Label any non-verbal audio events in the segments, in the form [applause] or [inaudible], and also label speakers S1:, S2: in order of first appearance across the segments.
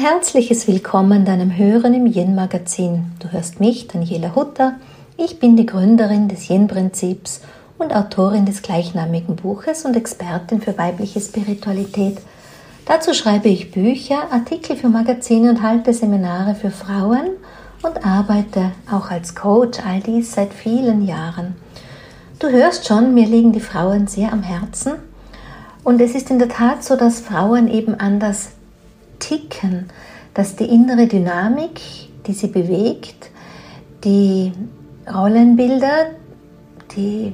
S1: herzliches Willkommen deinem Hören im Yin-Magazin. Du hörst mich, Daniela Hutter. Ich bin die Gründerin des Yin-Prinzips und Autorin des gleichnamigen Buches und Expertin für weibliche Spiritualität. Dazu schreibe ich Bücher, Artikel für Magazine und halte Seminare für Frauen und arbeite auch als Coach, all dies seit vielen Jahren. Du hörst schon, mir liegen die Frauen sehr am Herzen und es ist in der Tat so, dass Frauen eben anders ticken, dass die innere Dynamik, die sie bewegt, die Rollenbilder, die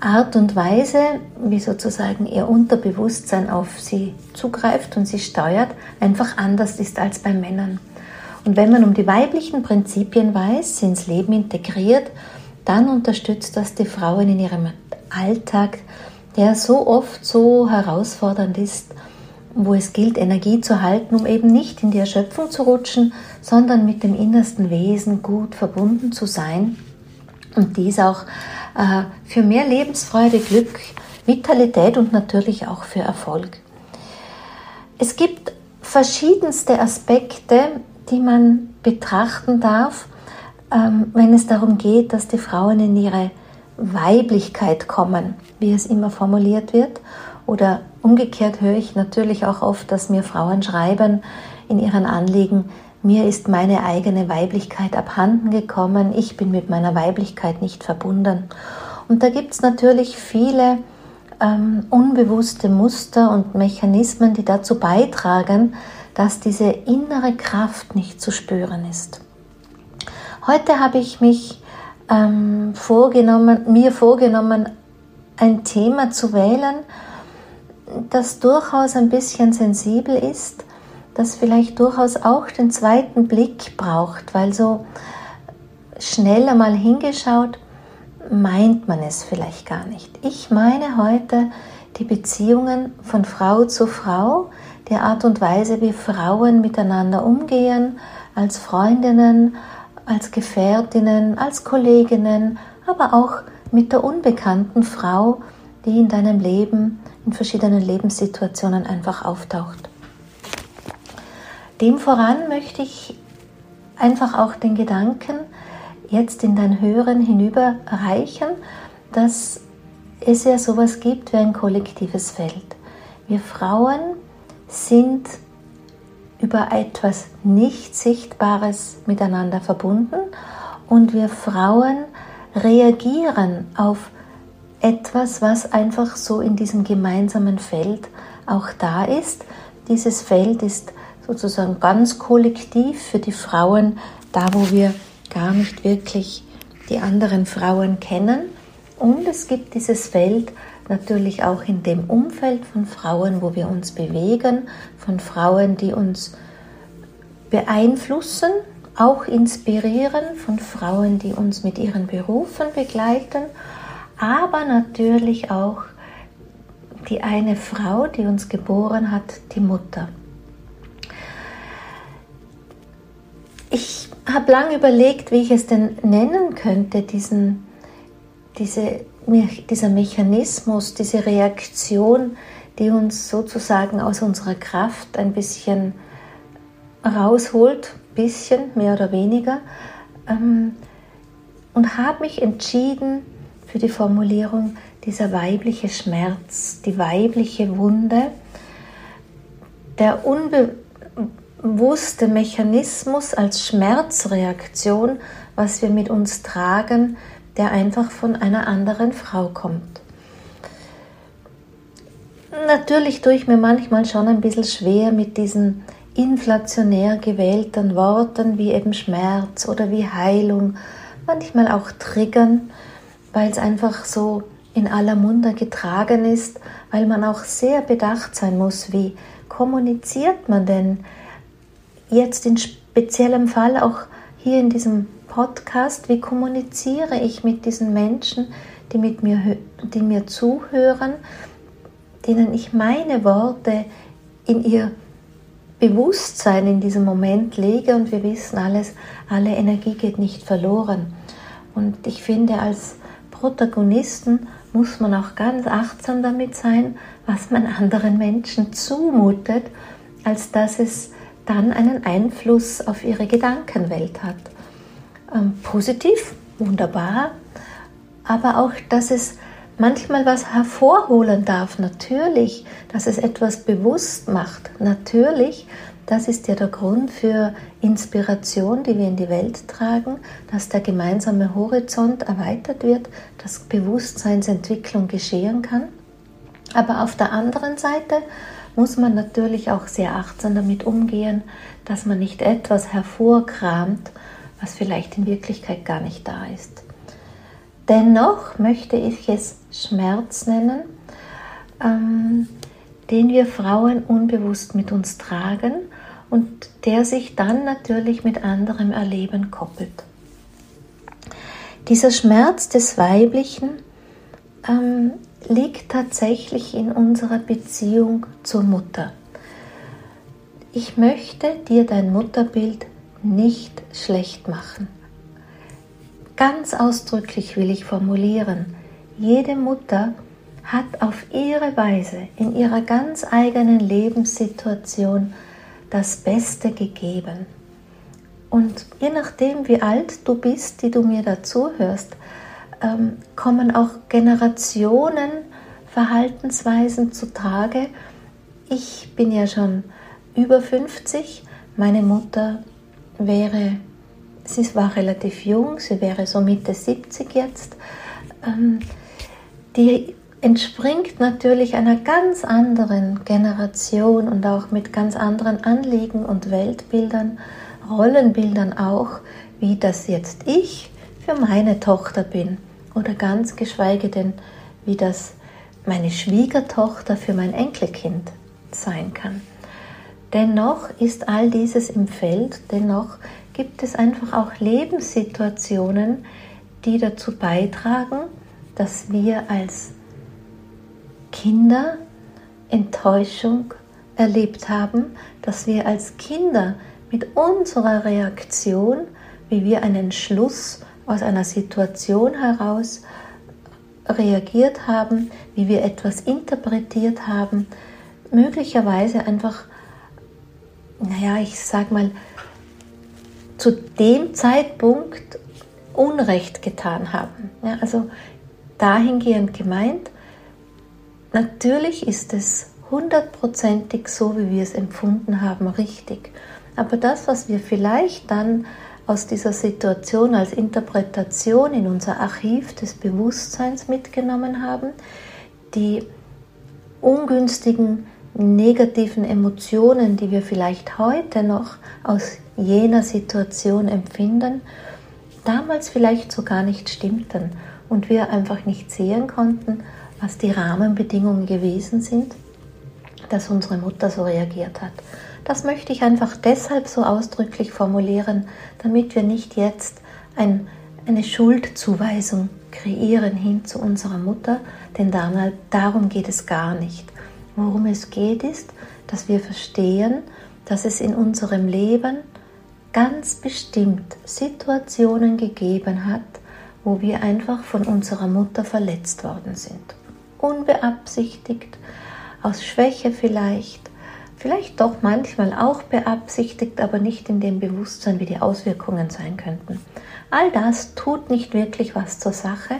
S1: Art und Weise, wie sozusagen ihr Unterbewusstsein auf sie zugreift und sie steuert, einfach anders ist als bei Männern. Und wenn man um die weiblichen Prinzipien weiß, sie ins Leben integriert, dann unterstützt das die Frauen in ihrem Alltag, der so oft so herausfordernd ist, wo es gilt, Energie zu halten, um eben nicht in die Erschöpfung zu rutschen, sondern mit dem innersten Wesen gut verbunden zu sein und dies auch äh, für mehr Lebensfreude, Glück, Vitalität und natürlich auch für Erfolg. Es gibt verschiedenste Aspekte, die man betrachten darf, ähm, wenn es darum geht, dass die Frauen in ihre Weiblichkeit kommen, wie es immer formuliert wird. Oder umgekehrt höre ich natürlich auch oft, dass mir Frauen schreiben in ihren Anliegen, mir ist meine eigene Weiblichkeit abhanden gekommen, ich bin mit meiner Weiblichkeit nicht verbunden. Und da gibt es natürlich viele ähm, unbewusste Muster und Mechanismen, die dazu beitragen, dass diese innere Kraft nicht zu spüren ist. Heute habe ich mich ähm, vorgenommen, mir vorgenommen, ein Thema zu wählen, das durchaus ein bisschen sensibel ist, das vielleicht durchaus auch den zweiten Blick braucht, weil so schnell einmal hingeschaut, meint man es vielleicht gar nicht. Ich meine heute die Beziehungen von Frau zu Frau, die Art und Weise, wie Frauen miteinander umgehen, als Freundinnen, als Gefährtinnen, als Kolleginnen, aber auch mit der unbekannten Frau, die in deinem Leben, in verschiedenen Lebenssituationen einfach auftaucht. Dem voran möchte ich einfach auch den Gedanken jetzt in dein Hören hinüberreichen, dass es ja sowas gibt wie ein kollektives Feld. Wir Frauen sind über etwas nicht Sichtbares miteinander verbunden und wir Frauen reagieren auf etwas, was einfach so in diesem gemeinsamen Feld auch da ist. Dieses Feld ist sozusagen ganz kollektiv für die Frauen, da wo wir gar nicht wirklich die anderen Frauen kennen. Und es gibt dieses Feld natürlich auch in dem Umfeld von Frauen, wo wir uns bewegen, von Frauen, die uns beeinflussen, auch inspirieren, von Frauen, die uns mit ihren Berufen begleiten, aber natürlich auch die eine Frau, die uns geboren hat, die Mutter. Ich habe lange überlegt, wie ich es denn nennen könnte, diesen, diese dieser Mechanismus, diese Reaktion, die uns sozusagen aus unserer Kraft ein bisschen rausholt, bisschen mehr oder weniger, ähm, und habe mich entschieden für die Formulierung dieser weibliche Schmerz, die weibliche Wunde, der unbewusste Mechanismus als Schmerzreaktion, was wir mit uns tragen, der einfach von einer anderen Frau kommt. Natürlich tue ich mir manchmal schon ein bisschen schwer mit diesen inflationär gewählten Worten wie eben Schmerz oder wie Heilung, manchmal auch Triggern, weil es einfach so in aller Munde getragen ist, weil man auch sehr bedacht sein muss, wie kommuniziert man denn jetzt in speziellem Fall auch hier in diesem Podcast, wie kommuniziere ich mit diesen Menschen, die, mit mir, die mir zuhören, denen ich meine Worte in ihr Bewusstsein in diesem Moment lege und wir wissen alles, alle Energie geht nicht verloren. Und ich finde, als Protagonisten muss man auch ganz achtsam damit sein, was man anderen Menschen zumutet, als dass es dann einen Einfluss auf ihre Gedankenwelt hat. Ähm, positiv, wunderbar, aber auch, dass es manchmal was hervorholen darf, natürlich, dass es etwas bewusst macht, natürlich, das ist ja der Grund für Inspiration, die wir in die Welt tragen, dass der gemeinsame Horizont erweitert wird, dass Bewusstseinsentwicklung geschehen kann. Aber auf der anderen Seite muss man natürlich auch sehr achtsam damit umgehen, dass man nicht etwas hervorkramt, was vielleicht in Wirklichkeit gar nicht da ist. Dennoch möchte ich es Schmerz nennen, ähm, den wir Frauen unbewusst mit uns tragen und der sich dann natürlich mit anderem Erleben koppelt. Dieser Schmerz des Weiblichen ähm, liegt tatsächlich in unserer Beziehung zur Mutter. Ich möchte dir dein Mutterbild nicht schlecht machen. Ganz ausdrücklich will ich formulieren, jede Mutter hat auf ihre Weise in ihrer ganz eigenen Lebenssituation das Beste gegeben. Und je nachdem, wie alt du bist, die du mir dazu hörst, ähm, kommen auch Generationen Verhaltensweisen zutage. Ich bin ja schon über 50, meine Mutter wäre, sie war relativ jung, sie wäre so Mitte 70 jetzt. Ähm, die entspringt natürlich einer ganz anderen Generation und auch mit ganz anderen Anliegen und Weltbildern, Rollenbildern auch, wie das jetzt ich für meine Tochter bin oder ganz geschweige denn, wie das meine Schwiegertochter für mein Enkelkind sein kann. Dennoch ist all dieses im Feld, dennoch gibt es einfach auch Lebenssituationen, die dazu beitragen, dass wir als Kinder Enttäuschung erlebt haben, dass wir als Kinder mit unserer Reaktion, wie wir einen Schluss aus einer Situation heraus reagiert haben, wie wir etwas interpretiert haben, möglicherweise einfach, naja, ich sag mal, zu dem Zeitpunkt Unrecht getan haben. Ja, also dahingehend gemeint, natürlich ist es hundertprozentig so, wie wir es empfunden haben, richtig. Aber das, was wir vielleicht dann aus dieser Situation als Interpretation in unser Archiv des Bewusstseins mitgenommen haben, die ungünstigen negativen Emotionen, die wir vielleicht heute noch aus jener Situation empfinden, damals vielleicht so gar nicht stimmten und wir einfach nicht sehen konnten, was die Rahmenbedingungen gewesen sind, dass unsere Mutter so reagiert hat. Das möchte ich einfach deshalb so ausdrücklich formulieren, damit wir nicht jetzt ein, eine Schuldzuweisung kreieren hin zu unserer Mutter, denn darum geht es gar nicht. Worum es geht ist, dass wir verstehen, dass es in unserem Leben ganz bestimmt Situationen gegeben hat, wo wir einfach von unserer Mutter verletzt worden sind. Unbeabsichtigt, aus Schwäche vielleicht, vielleicht doch manchmal auch beabsichtigt, aber nicht in dem Bewusstsein, wie die Auswirkungen sein könnten. All das tut nicht wirklich was zur Sache.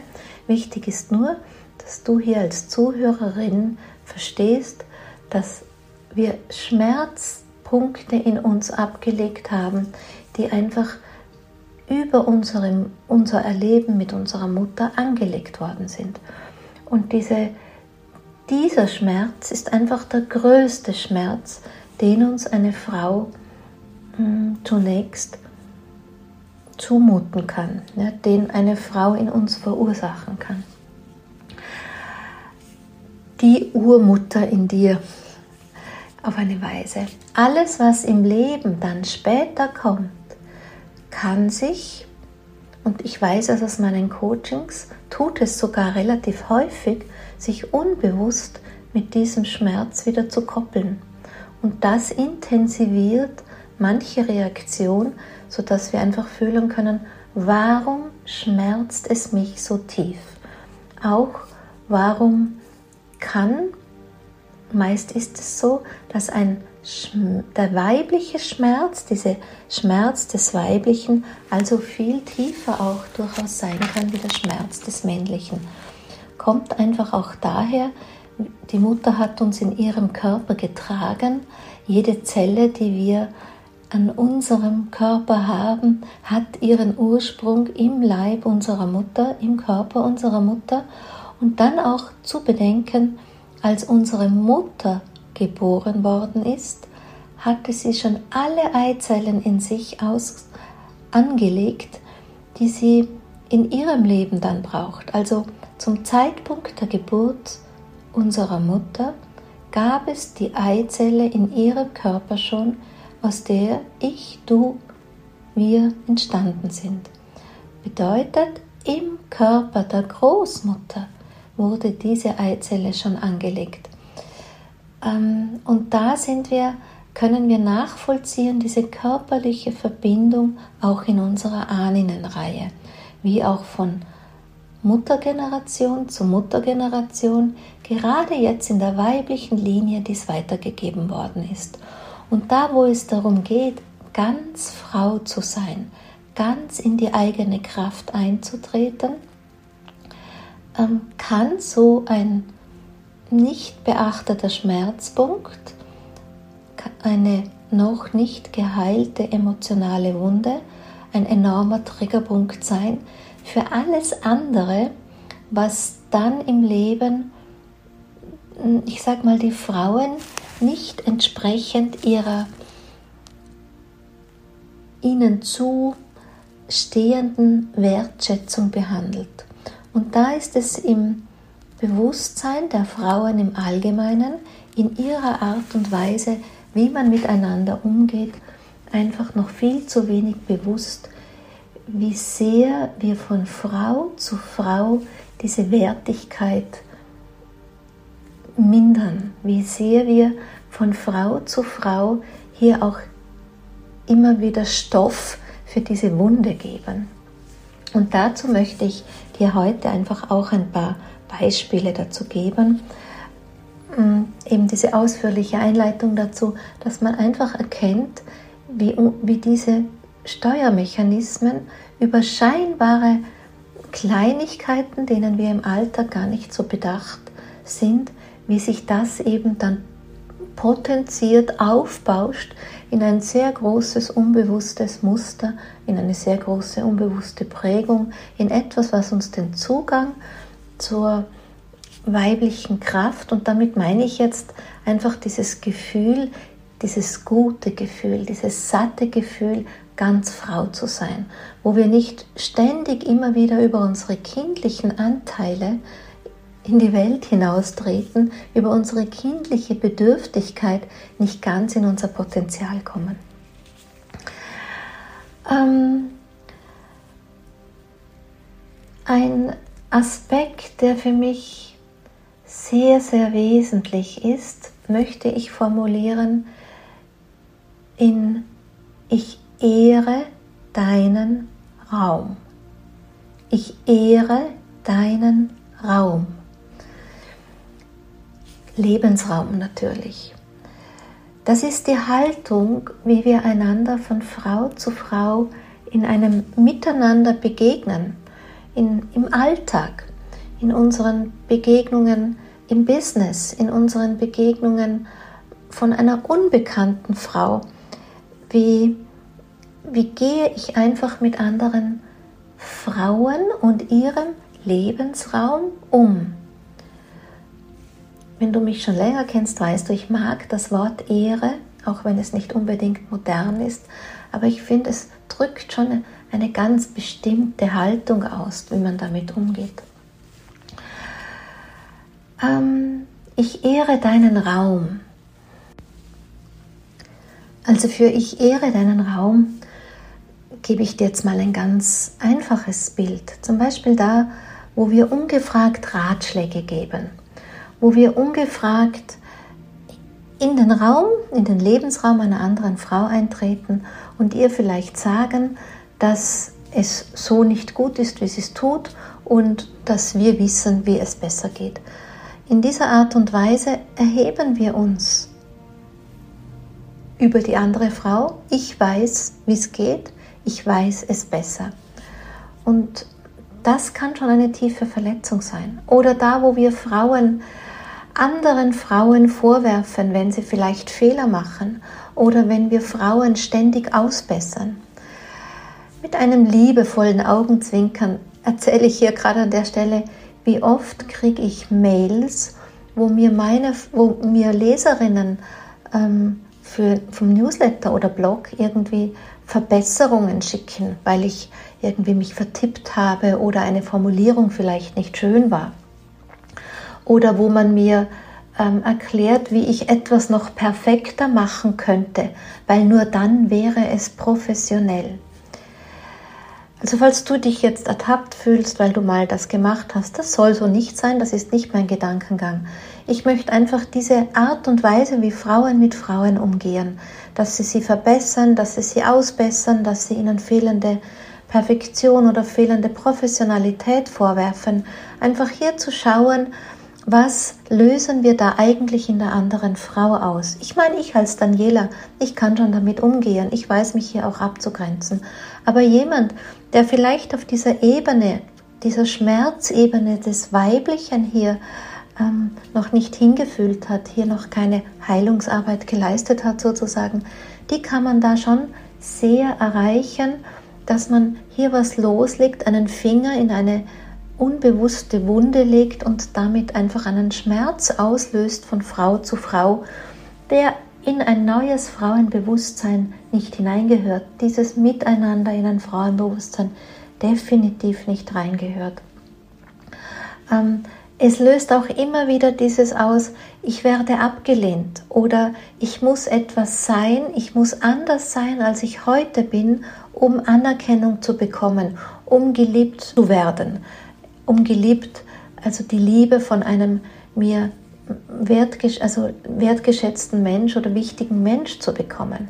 S1: Wichtig ist nur, dass du hier als Zuhörerin verstehst, dass wir Schmerzpunkte in uns abgelegt haben, die einfach über unserem, unser Erleben mit unserer Mutter angelegt worden sind. Und diese dieser Schmerz ist einfach der größte Schmerz, den uns eine Frau hm, zunächst zumuten kann, ja, den eine Frau in uns verursachen kann. Die Urmutter in dir auf eine Weise. Alles, was im Leben dann später kommt, kann sich, und ich weiß es aus meinen Coachings, tut es sogar relativ häufig, sich unbewusst mit diesem Schmerz wieder zu koppeln. Und das intensiviert manche Reaktion, sodass wir einfach fühlen können, warum schmerzt es mich so tief? Auch warum kann, meist ist es so, dass ein der weibliche Schmerz, dieser Schmerz des Weiblichen, also viel tiefer auch durchaus sein kann wie der Schmerz des Männlichen. Kommt einfach auch daher, die Mutter hat uns in ihrem Körper getragen. Jede Zelle, die wir an unserem Körper haben, hat ihren Ursprung im Leib unserer Mutter, im Körper unserer Mutter. Und dann auch zu bedenken, als unsere Mutter geboren worden ist, hatte sie schon alle Eizellen in sich aus angelegt, die sie in ihrem Leben dann braucht. Also zum Zeitpunkt der Geburt unserer Mutter gab es die Eizelle in ihrem Körper schon, aus der ich, du, wir entstanden sind. Bedeutet, im Körper der Großmutter wurde diese Eizelle schon angelegt. Ähm, und da sind wir, können wir nachvollziehen, diese körperliche Verbindung auch in unserer Ahninnenreihe, wie auch von Muttergeneration zu Muttergeneration, gerade jetzt in der weiblichen Linie, die es weitergegeben worden ist. Und da, wo es darum geht, ganz Frau zu sein, ganz in die eigene Kraft einzutreten, ähm, kann so ein nicht beachteter Schmerzpunkt, eine noch nicht geheilte emotionale Wunde, ein enormer Triggerpunkt sein, für alles andere, was dann im Leben, ich sag mal, die Frauen nicht entsprechend ihrer ihnen zustehenden Wertschätzung behandelt. Und da ist es im Bewusstsein der Frauen im Allgemeinen, in ihrer Art und Weise, wie man miteinander umgeht, einfach noch viel zu wenig bewusst, wie sehr wir von Frau zu Frau diese Wertigkeit mindern, wie sehr wir von Frau zu Frau hier auch immer wieder Stoff für diese Wunde geben. Und dazu möchte ich dir heute einfach auch ein paar Beispiele dazu geben. Mm, eben diese ausführliche Einleitung dazu, dass man einfach erkennt, wie, wie diese Steuermechanismen über scheinbare Kleinigkeiten, denen wir im Alltag gar nicht so bedacht sind, wie sich das eben dann potenziert aufbauscht in ein sehr großes unbewusstes Muster, in eine sehr große unbewusste Prägung, in etwas, was uns den Zugang zur weiblichen Kraft und damit meine ich jetzt einfach dieses Gefühl, dieses gute Gefühl, dieses satte Gefühl, ganz Frau zu sein, wo wir nicht ständig immer wieder über unsere kindlichen Anteile in die Welt hinaustreten, über unsere kindliche Bedürftigkeit nicht ganz in unser Potenzial kommen. Ähm, ein Aspekt, der für mich sehr, sehr wesentlich ist, möchte ich formulieren in Ich ehre deinen Raum. Ich ehre deinen Raum. Lebensraum natürlich. Das ist die Haltung, wie wir einander von Frau zu Frau in einem Miteinander begegnen, in, im Alltag, in unseren Begegnungen im Business, in unseren Begegnungen von einer unbekannten Frau. Wie, wie gehe ich einfach mit anderen Frauen und ihrem Lebensraum um? Wenn du mich schon länger kennst, weißt du, ich mag das Wort Ehre, auch wenn es nicht unbedingt modern ist, aber ich finde, es drückt schon eine ganz bestimmte Haltung aus, wie man damit umgeht. Ähm, ich ehre deinen Raum. Also für ich ehre deinen Raum gebe ich dir jetzt mal ein ganz einfaches Bild. Zum Beispiel da, wo wir ungefragt Ratschläge geben wo wir ungefragt in den Raum, in den Lebensraum einer anderen Frau eintreten und ihr vielleicht sagen, dass es so nicht gut ist, wie sie es tut und dass wir wissen, wie es besser geht. In dieser Art und Weise erheben wir uns über die andere Frau. Ich weiß, wie es geht. Ich weiß es besser. Und das kann schon eine tiefe Verletzung sein. Oder da, wo wir Frauen anderen Frauen vorwerfen, wenn sie vielleicht Fehler machen oder wenn wir Frauen ständig ausbessern. Mit einem liebevollen Augenzwinkern erzähle ich hier gerade an der Stelle, wie oft kriege ich Mails, wo mir meine, wo mir Leserinnen ähm, für, vom Newsletter oder Blog irgendwie Verbesserungen schicken, weil ich irgendwie mich vertippt habe oder eine Formulierung vielleicht nicht schön war. Oder wo man mir ähm, erklärt, wie ich etwas noch perfekter machen könnte, weil nur dann wäre es professionell. Also falls du dich jetzt ertappt fühlst, weil du mal das gemacht hast, das soll so nicht sein, das ist nicht mein Gedankengang. Ich möchte einfach diese Art und Weise, wie Frauen mit Frauen umgehen, dass sie sie verbessern, dass sie sie ausbessern, dass sie ihnen fehlende Perfektion oder fehlende Professionalität vorwerfen, einfach hier zu schauen, was lösen wir da eigentlich in der anderen Frau aus? Ich meine, ich als Daniela, ich kann schon damit umgehen, ich weiß mich hier auch abzugrenzen. Aber jemand, der vielleicht auf dieser Ebene, dieser Schmerzebene des Weiblichen hier ähm, noch nicht hingefühlt hat, hier noch keine Heilungsarbeit geleistet hat sozusagen, die kann man da schon sehr erreichen, dass man hier was loslegt, einen Finger in eine unbewusste Wunde legt und damit einfach einen Schmerz auslöst von Frau zu Frau, der in ein neues Frauenbewusstsein nicht hineingehört, dieses Miteinander in ein Frauenbewusstsein definitiv nicht reingehört. Ähm, es löst auch immer wieder dieses aus, ich werde abgelehnt oder ich muss etwas sein, ich muss anders sein, als ich heute bin, um Anerkennung zu bekommen, um geliebt zu werden um geliebt, also die Liebe von einem mir wertgesch also wertgeschätzten Mensch oder wichtigen Mensch zu bekommen.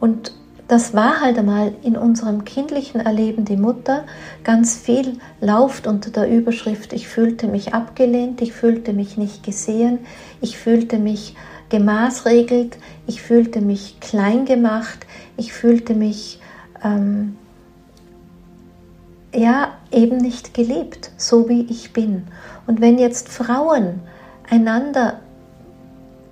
S1: Und das war halt einmal in unserem kindlichen Erleben die Mutter. Ganz viel lauft unter der Überschrift, ich fühlte mich abgelehnt, ich fühlte mich nicht gesehen, ich fühlte mich gemaßregelt, ich fühlte mich klein gemacht, ich fühlte mich ähm, ja eben nicht geliebt, so wie ich bin. Und wenn jetzt Frauen einander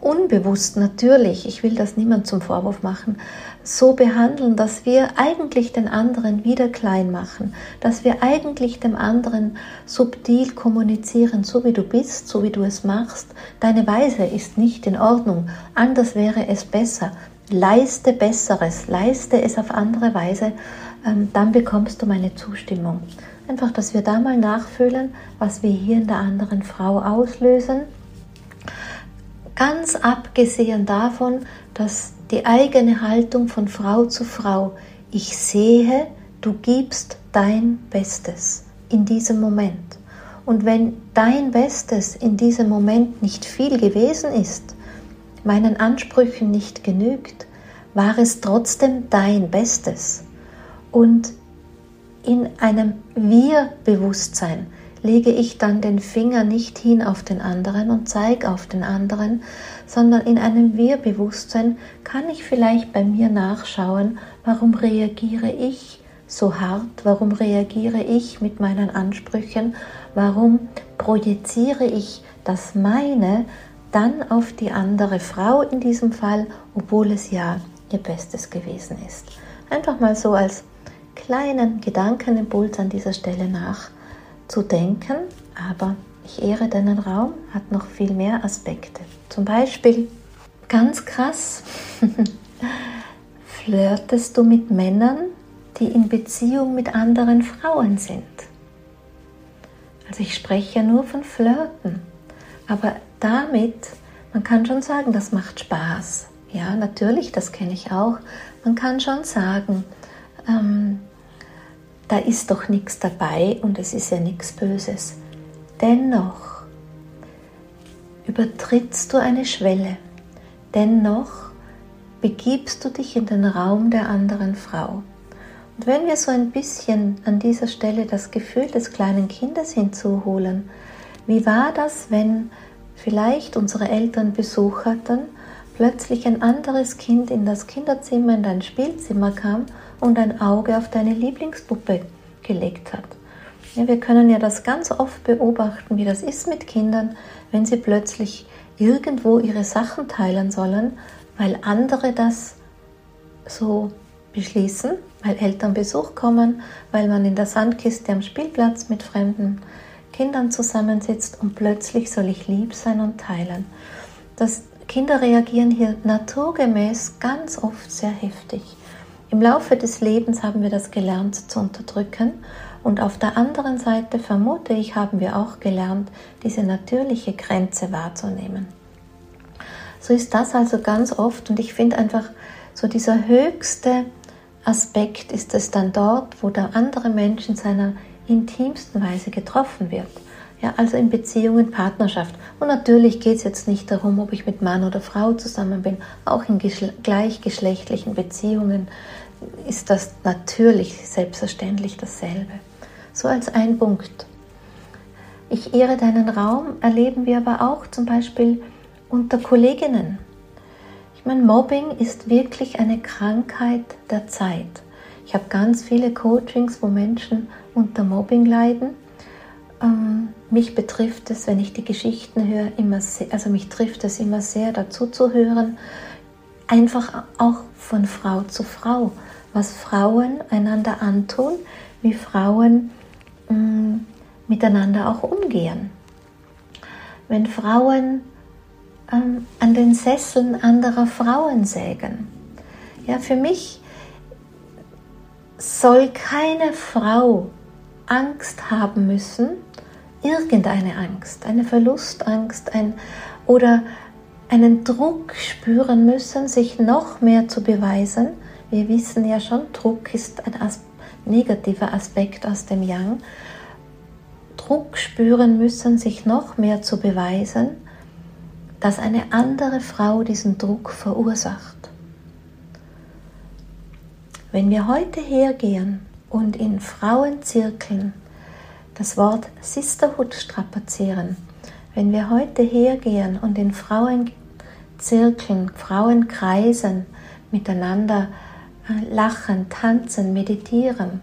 S1: unbewusst natürlich, ich will das niemand zum Vorwurf machen, so behandeln, dass wir eigentlich den anderen wieder klein machen, dass wir eigentlich dem anderen subtil kommunizieren, so wie du bist, so wie du es machst, deine Weise ist nicht in Ordnung, anders wäre es besser, leiste Besseres, leiste es auf andere Weise, ähm, dann bekommst du meine Zustimmung. Einfach, dass wir da mal nachfühlen, was wir hier in der anderen Frau auslösen. Ganz abgesehen davon, dass die eigene Haltung von Frau zu Frau, ich sehe, du gibst dein Bestes in diesem Moment. Und wenn dein Bestes in diesem Moment nicht viel gewesen ist, meinen Ansprüchen nicht genügt, war es trotzdem dein Bestes. Und in einem Wir-Bewusstsein lege ich dann den Finger nicht hin auf den anderen und zeige auf den anderen, sondern in einem Wir-Bewusstsein kann ich vielleicht bei mir nachschauen, warum reagiere ich so hart, warum reagiere ich mit meinen Ansprüchen, warum projiziere ich das meine dann auf die andere Frau in diesem Fall, obwohl es ja ihr Bestes gewesen ist. Einfach mal so als kleinen Gedankenimpuls an dieser Stelle nachzudenken, aber ich ehre deinen Raum, hat noch viel mehr Aspekte. Zum Beispiel, ganz krass, [laughs] flirtest du mit Männern, die in Beziehung mit anderen Frauen sind. Also ich spreche ja nur von Flirten, aber damit, man kann schon sagen, das macht Spaß. Ja, natürlich, das kenne ich auch. Man kann schon sagen, ähm, da ist doch nichts dabei und es ist ja nichts Böses. Dennoch übertrittst du eine Schwelle. Dennoch begibst du dich in den Raum der anderen Frau. Und wenn wir so ein bisschen an dieser Stelle das Gefühl des kleinen Kindes hinzuholen, wie war das, wenn vielleicht unsere Eltern Besuch hatten plötzlich ein anderes Kind in das Kinderzimmer, in dein Spielzimmer kam und ein Auge auf deine Lieblingspuppe gelegt hat. Ja, wir können ja das ganz oft beobachten, wie das ist mit Kindern, wenn sie plötzlich irgendwo ihre Sachen teilen sollen, weil andere das so beschließen, weil Eltern Besuch kommen, weil man in der Sandkiste am Spielplatz mit fremden Kindern zusammensitzt und plötzlich soll ich lieb sein und teilen. Das, Kinder reagieren hier naturgemäß ganz oft sehr heftig. Im Laufe des Lebens haben wir das gelernt zu unterdrücken und auf der anderen Seite vermute ich, haben wir auch gelernt, diese natürliche Grenze wahrzunehmen. So ist das also ganz oft und ich finde einfach so dieser höchste Aspekt ist es dann dort, wo der andere Mensch in seiner intimsten Weise getroffen wird. Ja, also in Beziehungen, Partnerschaft. Und natürlich geht es jetzt nicht darum, ob ich mit Mann oder Frau zusammen bin. Auch in gleichgeschlechtlichen Beziehungen ist das natürlich selbstverständlich dasselbe. So als ein Punkt. Ich ehre deinen Raum erleben wir aber auch zum Beispiel unter Kolleginnen. Ich meine, Mobbing ist wirklich eine Krankheit der Zeit. Ich habe ganz viele Coachings, wo Menschen unter Mobbing leiden. Ähm, mich betrifft es, wenn ich die Geschichten höre, immer sehr, also mich trifft es immer sehr, dazu zu hören, einfach auch von Frau zu Frau, was Frauen einander antun, wie Frauen mh, miteinander auch umgehen. Wenn Frauen ähm, an den Sesseln anderer Frauen sägen. Ja, für mich soll keine Frau Angst haben müssen, irgendeine Angst, eine Verlustangst ein, oder einen Druck spüren müssen, sich noch mehr zu beweisen. Wir wissen ja schon, Druck ist ein as negativer Aspekt aus dem Yang. Druck spüren müssen, sich noch mehr zu beweisen, dass eine andere Frau diesen Druck verursacht. Wenn wir heute hergehen und in Frauenzirkeln das Wort Sisterhood strapazieren, wenn wir heute hergehen und in Frauenzirkeln, Frauenkreisen miteinander lachen, tanzen, meditieren,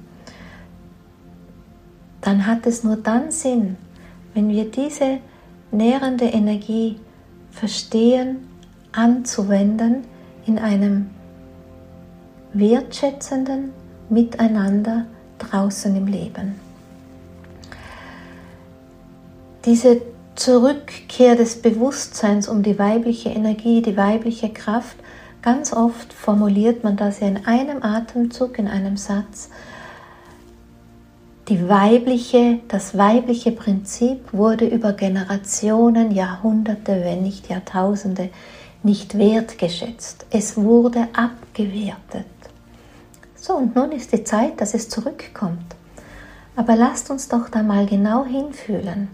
S1: dann hat es nur dann Sinn, wenn wir diese nährende Energie Verstehen anzuwenden in einem wertschätzenden Miteinander draußen im Leben. Diese Zurückkehr des Bewusstseins um die weibliche Energie, die weibliche Kraft, ganz oft formuliert man das ja in einem Atemzug, in einem Satz, die weibliche, das weibliche Prinzip wurde über Generationen, Jahrhunderte, wenn nicht Jahrtausende nicht wertgeschätzt. Es wurde abgewertet. So, und nun ist die Zeit, dass es zurückkommt. Aber lasst uns doch da mal genau hinfühlen.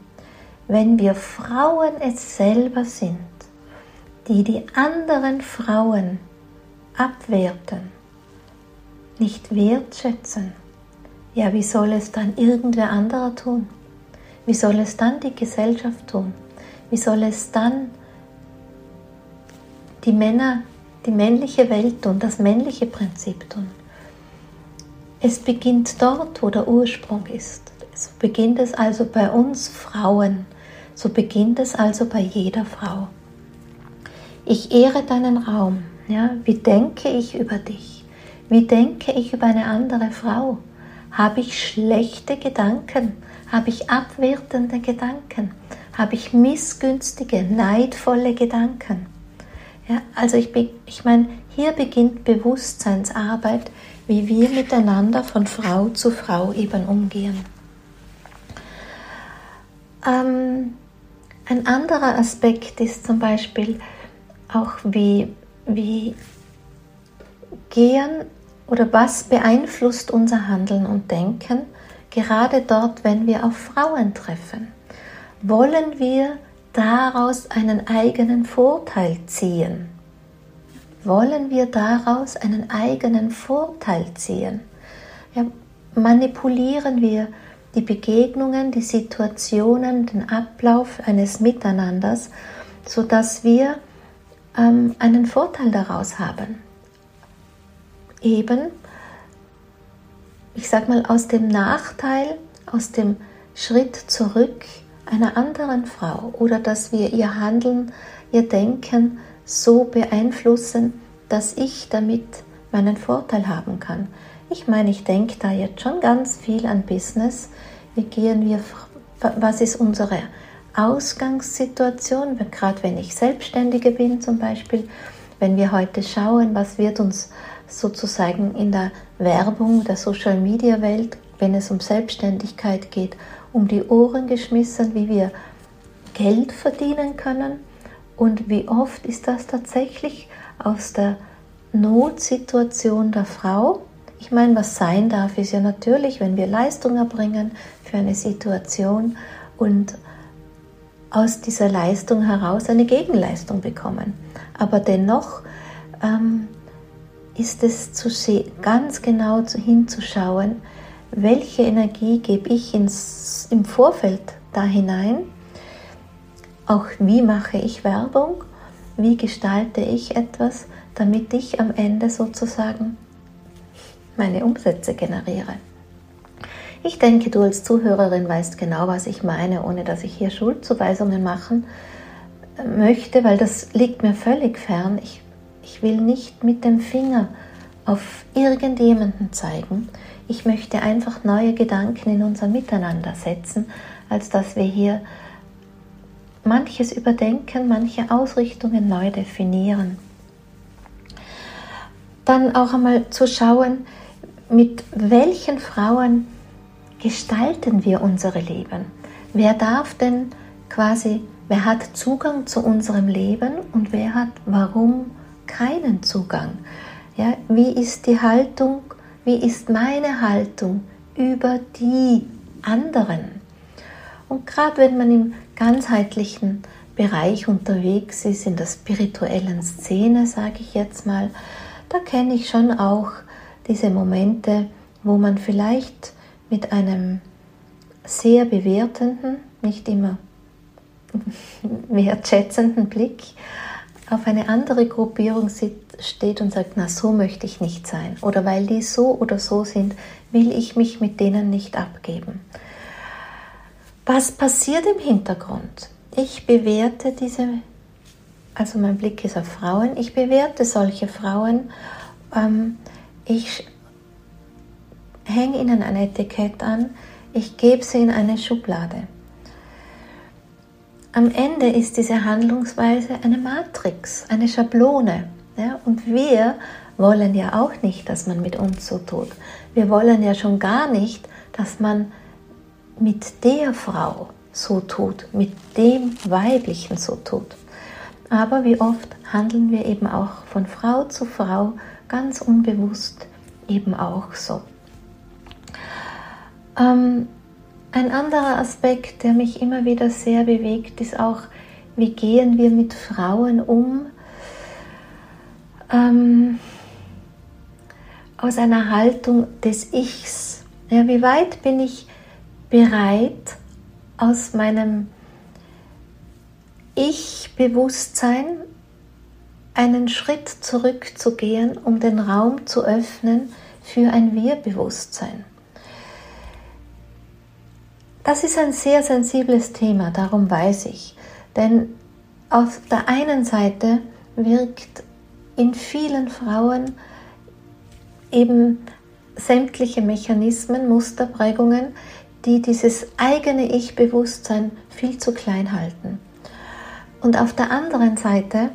S1: Wenn wir Frauen es selber sind, die die anderen Frauen abwerten, nicht wertschätzen, ja, wie soll es dann irgendwer anderer tun? Wie soll es dann die Gesellschaft tun? Wie soll es dann die Männer, die männliche Welt tun, das männliche Prinzip tun? Es beginnt dort, wo der Ursprung ist. So beginnt es also bei uns Frauen. So beginnt es also bei jeder Frau. Ich ehre deinen Raum. Ja? Wie denke ich über dich? Wie denke ich über eine andere Frau? Habe ich schlechte Gedanken? Habe ich abwertende Gedanken? Habe ich missgünstige, neidvolle Gedanken? Ja, also ich, ich meine, hier beginnt Bewusstseinsarbeit, wie wir miteinander von Frau zu Frau eben umgehen. Ähm, ein anderer Aspekt ist zum Beispiel auch, wie, wie gehen oder was beeinflusst unser Handeln und Denken, gerade dort, wenn wir auf Frauen treffen? Wollen wir daraus einen eigenen Vorteil ziehen? Wollen wir daraus einen eigenen Vorteil ziehen? Ja, manipulieren wir die Begegnungen, die Situationen, den Ablauf eines Miteinanders, sodass wir ähm, einen Vorteil daraus haben. Eben, ich sag mal, aus dem Nachteil, aus dem Schritt zurück einer anderen Frau oder dass wir ihr Handeln, ihr Denken so beeinflussen, dass ich damit meinen Vorteil haben kann. Ich meine, ich denke da jetzt schon ganz viel an Business. Wie gehen wir, was ist unsere Ausgangssituation, gerade wenn ich Selbstständige bin zum Beispiel, wenn wir heute schauen, was wird uns sozusagen in der Werbung der Social-Media-Welt, wenn es um Selbstständigkeit geht, um die Ohren geschmissen, wie wir Geld verdienen können und wie oft ist das tatsächlich aus der Notsituation der Frau. Ich meine, was sein darf, ist ja natürlich, wenn wir Leistung erbringen für eine Situation und aus dieser Leistung heraus eine Gegenleistung bekommen. Aber dennoch ähm, ist es zu ganz genau hinzuschauen, welche Energie gebe ich ins, im Vorfeld da hinein, auch wie mache ich Werbung, wie gestalte ich etwas, damit ich am Ende sozusagen meine Umsätze generiere. Ich denke, du als Zuhörerin weißt genau, was ich meine, ohne dass ich hier Schuldzuweisungen machen möchte, weil das liegt mir völlig fern. Ich, ich will nicht mit dem Finger auf irgendjemanden zeigen. Ich möchte einfach neue Gedanken in unser Miteinander setzen, als dass wir hier manches überdenken, manche Ausrichtungen neu definieren. Dann auch einmal zu schauen, mit welchen Frauen gestalten wir unsere Leben? Wer darf denn quasi, wer hat Zugang zu unserem Leben und wer hat warum keinen Zugang? Ja, wie ist die Haltung, wie ist meine Haltung über die anderen? Und gerade wenn man im ganzheitlichen Bereich unterwegs ist, in der spirituellen Szene, sage ich jetzt mal, da kenne ich schon auch diese Momente, wo man vielleicht mit einem sehr bewertenden, nicht immer [laughs] wertschätzenden Blick auf eine andere Gruppierung steht und sagt, na so möchte ich nicht sein. Oder weil die so oder so sind, will ich mich mit denen nicht abgeben. Was passiert im Hintergrund? Ich bewerte diese, also mein Blick ist auf Frauen, ich bewerte solche Frauen, ähm, ich hänge ihnen ein Etikett an, ich gebe sie in eine Schublade. Am Ende ist diese Handlungsweise eine Matrix, eine Schablone. Ja? Und wir wollen ja auch nicht, dass man mit uns so tut. Wir wollen ja schon gar nicht, dass man mit der Frau so tut, mit dem Weiblichen so tut. Aber wie oft handeln wir eben auch von Frau zu Frau ganz unbewusst eben auch so. Ähm, ein anderer Aspekt, der mich immer wieder sehr bewegt, ist auch, wie gehen wir mit Frauen um ähm, aus einer Haltung des Ichs. Ja, wie weit bin ich bereit, aus meinem Ich-Bewusstsein einen Schritt zurückzugehen, um den Raum zu öffnen für ein Wir-Bewusstsein. Das ist ein sehr sensibles Thema, darum weiß ich. Denn auf der einen Seite wirkt in vielen Frauen eben sämtliche Mechanismen, Musterprägungen, die dieses eigene Ich-Bewusstsein viel zu klein halten. Und auf der anderen Seite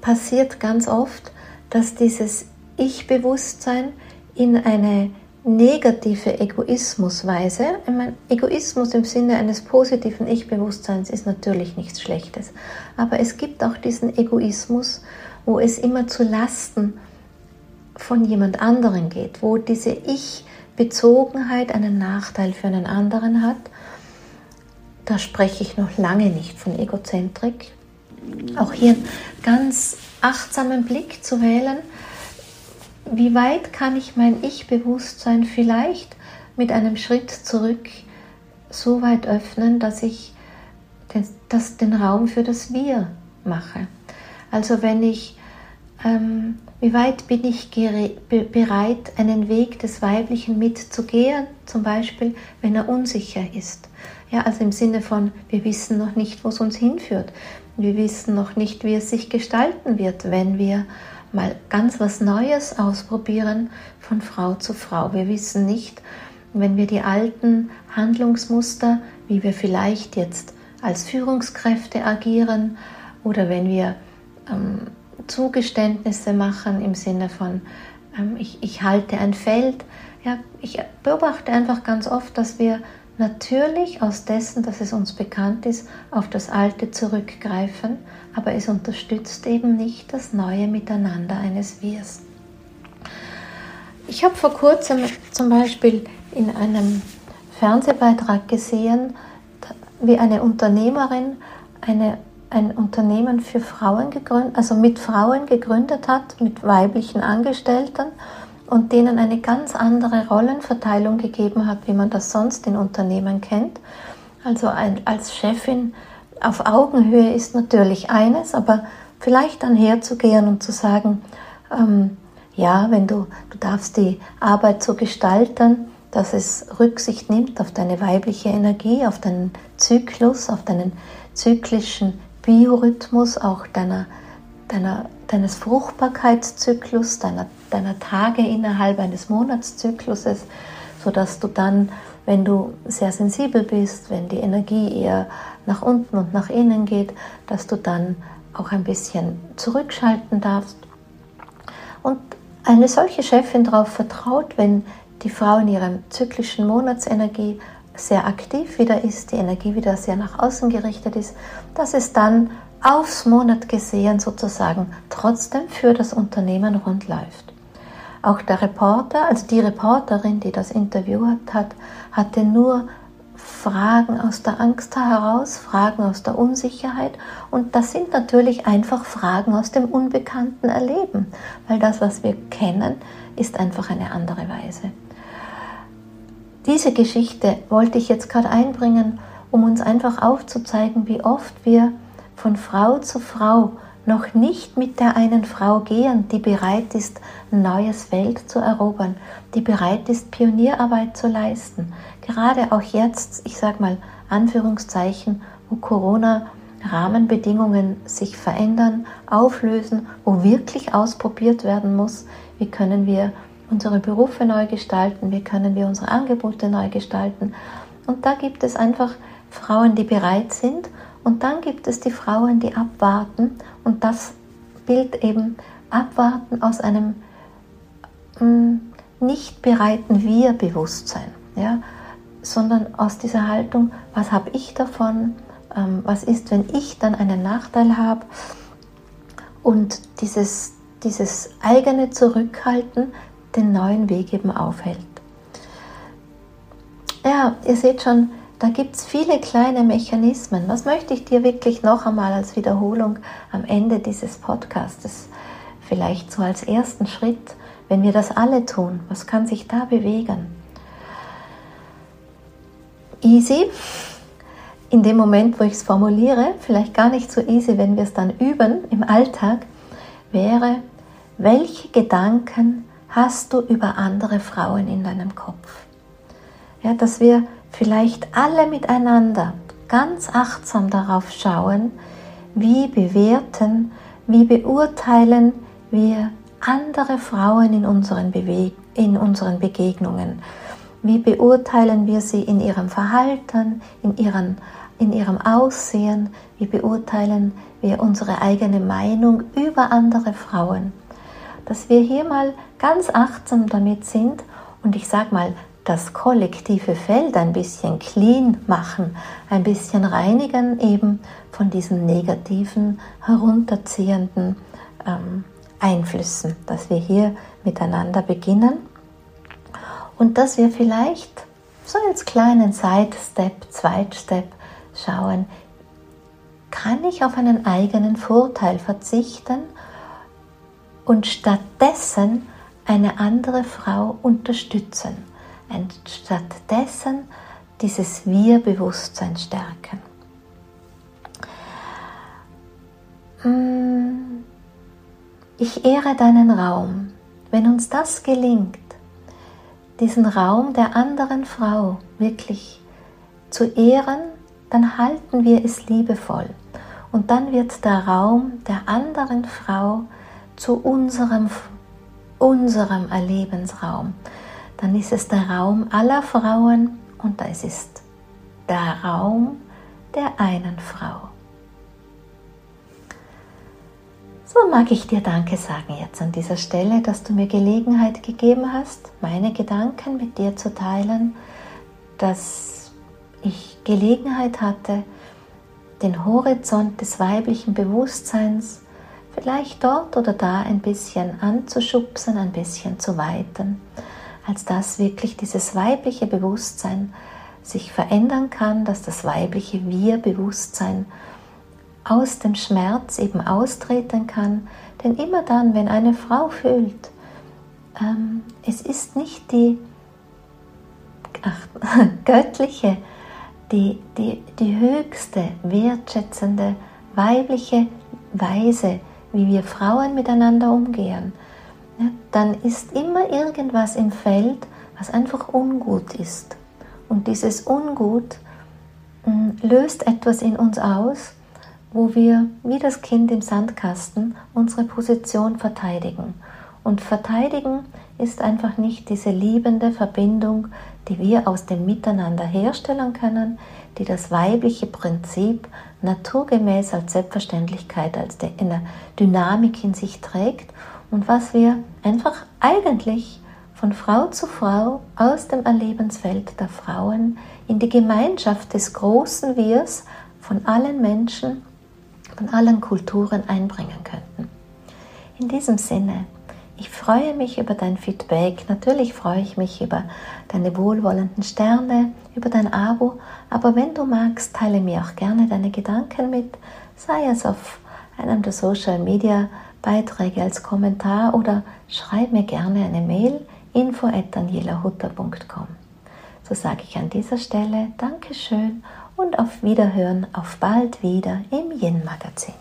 S1: passiert ganz oft, dass dieses Ich-Bewusstsein in eine negative Egoismusweise, meine, Egoismus im Sinne eines positiven Ich-Bewusstseins ist natürlich nichts Schlechtes, aber es gibt auch diesen Egoismus, wo es immer zu Lasten von jemand anderen geht, wo diese Ich-Bezogenheit einen Nachteil für einen anderen hat. Da spreche ich noch lange nicht von Egozentrik. Auch hier einen ganz achtsamen Blick zu wählen, wie weit kann ich mein Ich-Bewusstsein vielleicht mit einem Schritt zurück so weit öffnen, dass ich den, das, den Raum für das Wir mache. Also wenn ich, ähm, wie weit bin ich bereit, einen Weg des Weiblichen mitzugehen, zum Beispiel, wenn er unsicher ist. Ja, also im Sinne von, wir wissen noch nicht, wo es uns hinführt. Wir wissen noch nicht, wie es sich gestalten wird, wenn wir mal ganz was Neues ausprobieren von Frau zu Frau. Wir wissen nicht, wenn wir die alten Handlungsmuster, wie wir vielleicht jetzt als Führungskräfte agieren oder wenn wir ähm, Zugeständnisse machen im Sinne von, ähm, ich, ich halte ein Feld. Ja, ich beobachte einfach ganz oft, dass wir natürlich aus dessen, dass es uns bekannt ist, auf das Alte zurückgreifen, aber es unterstützt eben nicht das neue Miteinander eines Wirs. Ich habe vor kurzem zum Beispiel in einem Fernsehbeitrag gesehen, wie eine Unternehmerin eine, ein Unternehmen für Frauen gegründet, also mit Frauen gegründet hat, mit weiblichen Angestellten und denen eine ganz andere Rollenverteilung gegeben hat, wie man das sonst in Unternehmen kennt. Also ein, als Chefin auf Augenhöhe ist natürlich eines, aber vielleicht dann herzugehen und zu sagen, ähm, ja, wenn du, du darfst die Arbeit so gestalten, dass es Rücksicht nimmt auf deine weibliche Energie, auf deinen Zyklus, auf deinen zyklischen Biorhythmus, auch deiner, deiner, deines Fruchtbarkeitszyklus, deiner deiner Tage innerhalb eines Monatszykluses, sodass du dann, wenn du sehr sensibel bist, wenn die Energie eher nach unten und nach innen geht, dass du dann auch ein bisschen zurückschalten darfst. Und eine solche Chefin darauf vertraut, wenn die Frau in ihrem zyklischen Monatsenergie sehr aktiv wieder ist, die Energie wieder sehr nach außen gerichtet ist, dass es dann aufs Monat gesehen sozusagen trotzdem für das Unternehmen rund läuft. Auch der Reporter, also die Reporterin, die das Interview hat, hatte nur Fragen aus der Angst heraus, Fragen aus der Unsicherheit und das sind natürlich einfach Fragen aus dem unbekannten Erleben, weil das, was wir kennen, ist einfach eine andere Weise. Diese Geschichte wollte ich jetzt gerade einbringen, um uns einfach aufzuzeigen, wie oft wir von Frau zu Frau noch nicht mit der einen Frau gehen, die bereit ist, ein neues Feld zu erobern, die bereit ist, Pionierarbeit zu leisten. Gerade auch jetzt, ich sage mal Anführungszeichen, wo Corona Rahmenbedingungen sich verändern, auflösen, wo wirklich ausprobiert werden muss, wie können wir unsere Berufe neu gestalten, wie können wir unsere Angebote neu gestalten. Und da gibt es einfach Frauen, die bereit sind und dann gibt es die Frauen, die abwarten und das Bild eben abwarten aus einem mm, nicht bereiten Wir-Bewusstsein, ja, sondern aus dieser Haltung, was habe ich davon, ähm, was ist, wenn ich dann einen Nachteil habe und dieses, dieses eigene Zurückhalten den neuen Weg eben aufhält. Ja, ihr seht schon, da gibt es viele kleine Mechanismen. Was möchte ich dir wirklich noch einmal als Wiederholung am Ende dieses Podcastes, vielleicht so als ersten Schritt, wenn wir das alle tun, was kann sich da bewegen? Easy, in dem Moment, wo ich es formuliere, vielleicht gar nicht so easy, wenn wir es dann üben im Alltag, wäre, welche Gedanken hast du über andere Frauen in deinem Kopf? Ja, dass wir vielleicht alle miteinander ganz achtsam darauf schauen, wie bewerten, wie beurteilen wir andere Frauen in unseren, Beweg in unseren Begegnungen. Wie beurteilen wir sie in ihrem Verhalten, in, ihren, in ihrem Aussehen? Wie beurteilen wir unsere eigene Meinung über andere Frauen? Dass wir hier mal ganz achtsam damit sind und ich sage mal, das kollektive Feld ein bisschen clean machen, ein bisschen reinigen eben von diesen negativen, herunterziehenden ähm, Einflüssen, dass wir hier miteinander beginnen. Und dass wir vielleicht so ins kleinen Side-Step, Zweit-Step schauen, kann ich auf einen eigenen Vorteil verzichten und stattdessen eine andere Frau unterstützen stattdessen dieses Wir-Bewusstsein stärken. Mm, Ich ehre deinen Raum. Wenn uns das gelingt, diesen Raum der anderen Frau wirklich zu ehren, dann halten wir es liebevoll. Und dann wird der Raum der anderen Frau zu unserem, unserem Erlebensraum. Dann ist es der Raum aller Frauen und es ist der Raum der einen Frau. So mag ich dir Danke sagen jetzt an dieser Stelle, dass du mir Gelegenheit gegeben hast, meine Gedanken mit dir zu teilen, dass ich Gelegenheit hatte, den Horizont des weiblichen Bewusstseins vielleicht dort oder da ein bisschen anzuschubsen, ein bisschen zu weiten, als dass wirklich dieses weibliche Bewusstsein sich verändern kann, dass das weibliche Wir-Bewusstsein aus dem Schmerz eben austreten kann. Denn immer dann, wenn eine Frau fühlt, ähm, es ist nicht die ach, [laughs] göttliche, die, die, die höchste, wertschätzende, weibliche Weise, wie wir Frauen miteinander umgehen, ja, dann ist immer irgendwas im Feld, was einfach ungut ist. Und dieses Ungut mm, löst etwas in uns aus, wo wir wie das Kind im Sandkasten unsere Position verteidigen. Und verteidigen ist einfach nicht diese liebende Verbindung, die wir aus dem Miteinander herstellen können, die das weibliche Prinzip naturgemäß als Selbstverständlichkeit, als eine Dynamik in sich trägt und was wir einfach eigentlich von Frau zu Frau aus dem Erlebensfeld der Frauen in die Gemeinschaft des großen Wirs von allen Menschen von allen Kulturen einbringen könnten. In diesem Sinne, ich freue mich über dein Feedback. Natürlich freue ich mich über deine wohlwollenden Sterne, über dein Abo. Aber wenn du magst, teile mir auch gerne deine Gedanken mit, sei es auf einem der Social Media Beiträge als Kommentar oder schreib mir gerne eine Mail info info@danielahutter.com. So sage ich an dieser Stelle Dankeschön und auf Wiederhören, auf bald wieder im Yin Magazin.